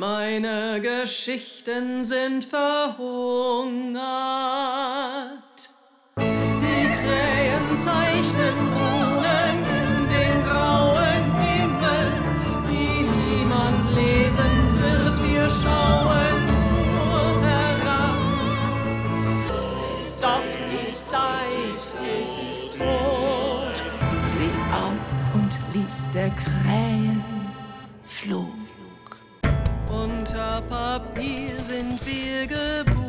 Meine Geschichten sind verhungert. Die Krähen zeichnen Runen in den grauen Himmel, die niemand lesen wird. Wir schauen nur herab. Doch die Zeit ist tot. Sie auf und ließ der Krähen Flug. Unter Papier sind wir geboren.